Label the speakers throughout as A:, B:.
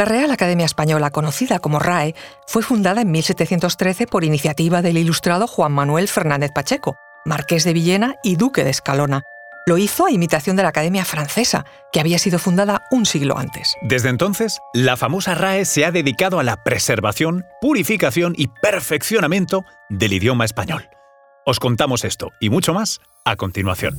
A: La Real Academia Española, conocida como RAE, fue fundada en 1713 por iniciativa del ilustrado Juan Manuel Fernández Pacheco, marqués de Villena y duque de Escalona. Lo hizo a imitación de la Academia Francesa, que había sido fundada un siglo antes.
B: Desde entonces, la famosa RAE se ha dedicado a la preservación, purificación y perfeccionamiento del idioma español. Os contamos esto y mucho más a continuación.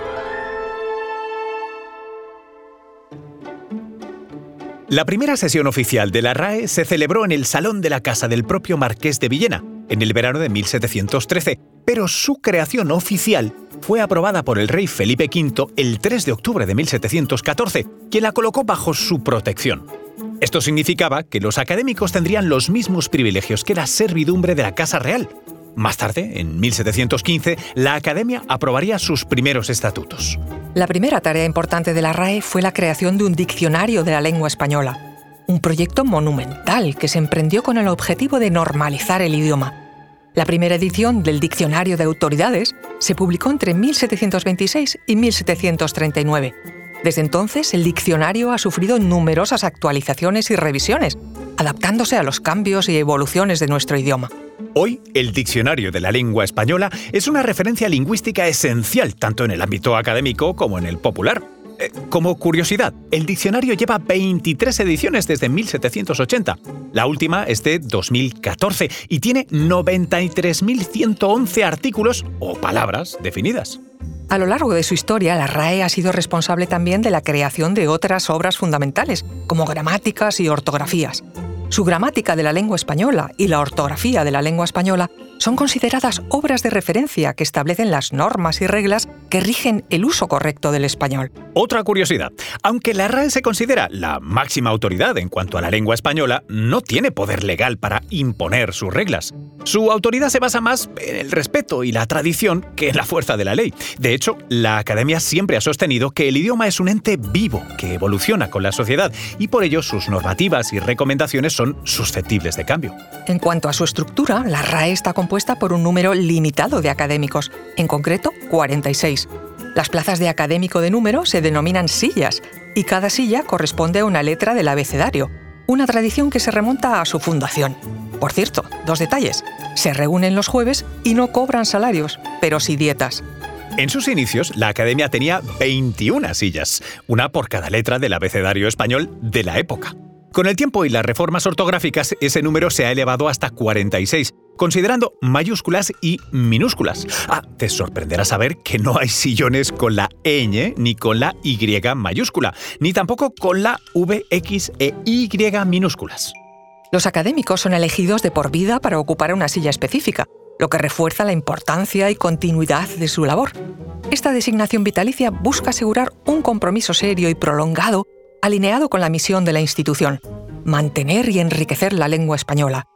B: La primera sesión oficial de la RAE se celebró en el Salón de la Casa del propio Marqués de Villena, en el verano de 1713, pero su creación oficial fue aprobada por el rey Felipe V el 3 de octubre de 1714, quien la colocó bajo su protección. Esto significaba que los académicos tendrían los mismos privilegios que la servidumbre de la Casa Real. Más tarde, en 1715, la Academia aprobaría sus primeros estatutos.
A: La primera tarea importante de la RAE fue la creación de un diccionario de la lengua española, un proyecto monumental que se emprendió con el objetivo de normalizar el idioma. La primera edición del Diccionario de Autoridades se publicó entre 1726 y 1739. Desde entonces, el diccionario ha sufrido numerosas actualizaciones y revisiones, adaptándose a los cambios y evoluciones de nuestro idioma.
B: Hoy, el Diccionario de la Lengua Española es una referencia lingüística esencial tanto en el ámbito académico como en el popular. Eh, como curiosidad, el diccionario lleva 23 ediciones desde 1780. La última es de 2014 y tiene 93.111 artículos o palabras definidas.
A: A lo largo de su historia, la RAE ha sido responsable también de la creación de otras obras fundamentales, como gramáticas y ortografías. Su gramática de la lengua española y la ortografía de la lengua española son consideradas obras de referencia que establecen las normas y reglas que rigen el uso correcto del español.
B: Otra curiosidad, aunque la RAE se considera la máxima autoridad en cuanto a la lengua española, no tiene poder legal para imponer sus reglas. Su autoridad se basa más en el respeto y la tradición que en la fuerza de la ley. De hecho, la Academia siempre ha sostenido que el idioma es un ente vivo que evoluciona con la sociedad y por ello sus normativas y recomendaciones son susceptibles de cambio.
A: En cuanto a su estructura, la RAE está compuesta por un número limitado de académicos, en concreto 46. Las plazas de académico de número se denominan sillas y cada silla corresponde a una letra del abecedario, una tradición que se remonta a su fundación. Por cierto, dos detalles. Se reúnen los jueves y no cobran salarios, pero sí dietas.
B: En sus inicios, la academia tenía 21 sillas, una por cada letra del abecedario español de la época. Con el tiempo y las reformas ortográficas, ese número se ha elevado hasta 46, considerando mayúsculas y minúsculas. Ah, te sorprenderá saber que no hay sillones con la ñ ni con la Y mayúscula, ni tampoco con la V, X e Y minúsculas.
A: Los académicos son elegidos de por vida para ocupar una silla específica, lo que refuerza la importancia y continuidad de su labor. Esta designación vitalicia busca asegurar un compromiso serio y prolongado alineado con la misión de la institución, mantener y enriquecer la lengua española.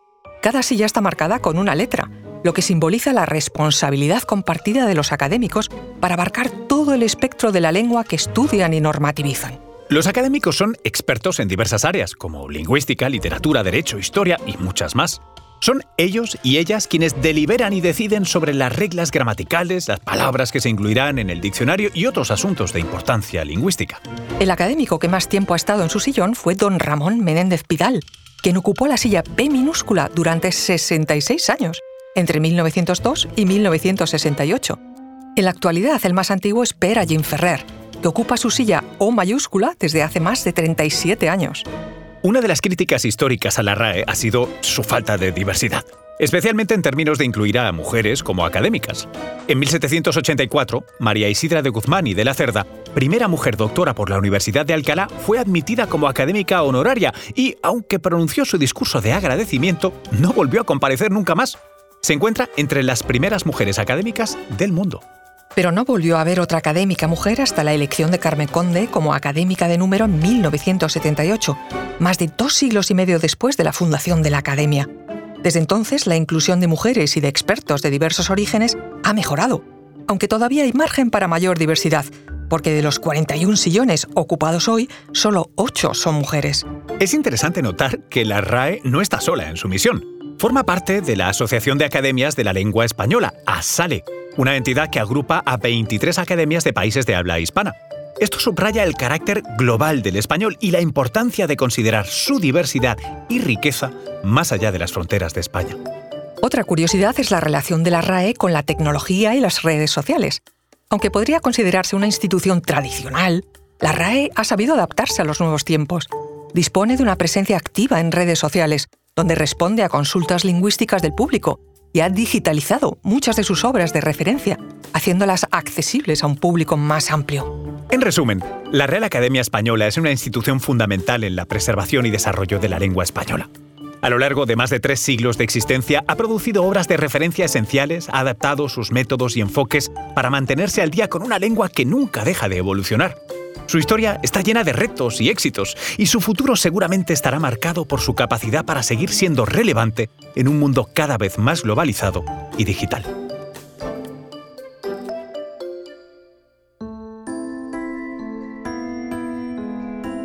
A: Cada silla está marcada con una letra, lo que simboliza la responsabilidad compartida de los académicos para abarcar todo el espectro de la lengua que estudian y normativizan.
B: Los académicos son expertos en diversas áreas, como lingüística, literatura, derecho, historia y muchas más. Son ellos y ellas quienes deliberan y deciden sobre las reglas gramaticales, las palabras que se incluirán en el diccionario y otros asuntos de importancia lingüística.
A: El académico que más tiempo ha estado en su sillón fue don Ramón Menéndez Pidal, quien ocupó la silla P minúscula durante 66 años, entre 1902 y 1968. En la actualidad, el más antiguo es Jim Ferrer, que ocupa su silla O mayúscula desde hace más de 37 años.
B: Una de las críticas históricas a la RAE ha sido su falta de diversidad, especialmente en términos de incluir a mujeres como académicas. En 1784, María Isidra de Guzmán y de la Cerda, primera mujer doctora por la Universidad de Alcalá, fue admitida como académica honoraria y, aunque pronunció su discurso de agradecimiento, no volvió a comparecer nunca más. Se encuentra entre las primeras mujeres académicas del mundo.
A: Pero no volvió a haber otra académica mujer hasta la elección de Carmen Conde como académica de número en 1978, más de dos siglos y medio después de la fundación de la Academia. Desde entonces, la inclusión de mujeres y de expertos de diversos orígenes ha mejorado, aunque todavía hay margen para mayor diversidad, porque de los 41 sillones ocupados hoy, solo 8 son mujeres.
B: Es interesante notar que la RAE no está sola en su misión. Forma parte de la Asociación de Academias de la Lengua Española, ASALE, una entidad que agrupa a 23 academias de países de habla hispana. Esto subraya el carácter global del español y la importancia de considerar su diversidad y riqueza más allá de las fronteras de España.
A: Otra curiosidad es la relación de la RAE con la tecnología y las redes sociales. Aunque podría considerarse una institución tradicional, la RAE ha sabido adaptarse a los nuevos tiempos. Dispone de una presencia activa en redes sociales, donde responde a consultas lingüísticas del público y ha digitalizado muchas de sus obras de referencia, haciéndolas accesibles a un público más amplio.
B: En resumen, la Real Academia Española es una institución fundamental en la preservación y desarrollo de la lengua española. A lo largo de más de tres siglos de existencia, ha producido obras de referencia esenciales, ha adaptado sus métodos y enfoques para mantenerse al día con una lengua que nunca deja de evolucionar. Su historia está llena de retos y éxitos, y su futuro seguramente estará marcado por su capacidad para seguir siendo relevante en un mundo cada vez más globalizado y digital.